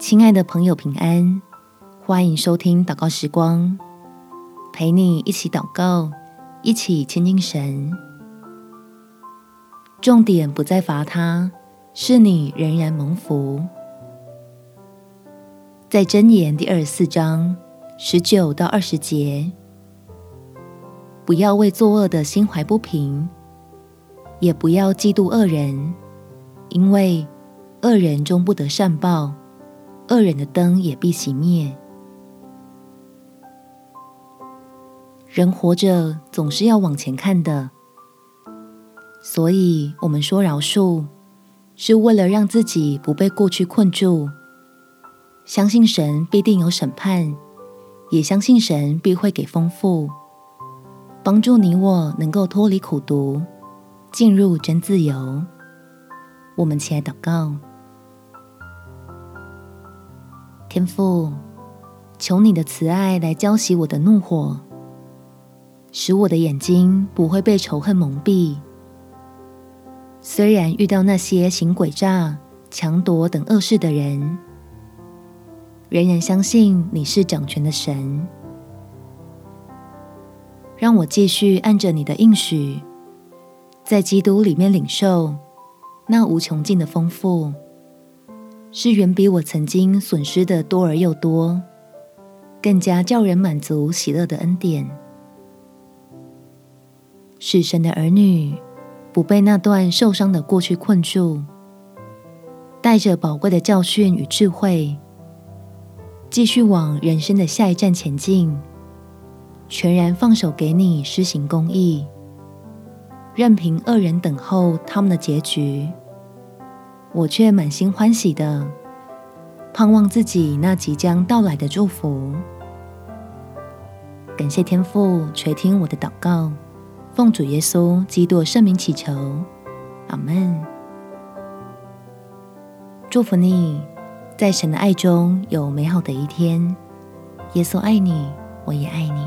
亲爱的朋友，平安！欢迎收听祷告时光，陪你一起祷告，一起亲近神。重点不在罚他，是你仍然蒙福。在箴言第二十四章十九到二十节，不要为作恶的心怀不平，也不要嫉妒恶人，因为恶人终不得善报。恶人的灯也必熄灭。人活着总是要往前看的，所以我们说饶恕，是为了让自己不被过去困住，相信神必定有审判，也相信神必会给丰富，帮助你我能够脱离苦毒，进入真自由。我们起来祷告。天父，求你的慈爱来浇熄我的怒火，使我的眼睛不会被仇恨蒙蔽。虽然遇到那些行诡诈、强夺等恶事的人，仍然相信你是掌权的神。让我继续按着你的应许，在基督里面领受那无穷尽的丰富。是远比我曾经损失的多而又多，更加叫人满足喜乐的恩典，是神的儿女不被那段受伤的过去困住，带着宝贵的教训与智慧，继续往人生的下一站前进，全然放手给你施行公义，任凭恶人等候他们的结局。我却满心欢喜的盼望自己那即将到来的祝福。感谢天父垂听我的祷告，奉主耶稣基督圣名祈求，阿门。祝福你，在神的爱中有美好的一天。耶稣爱你，我也爱你。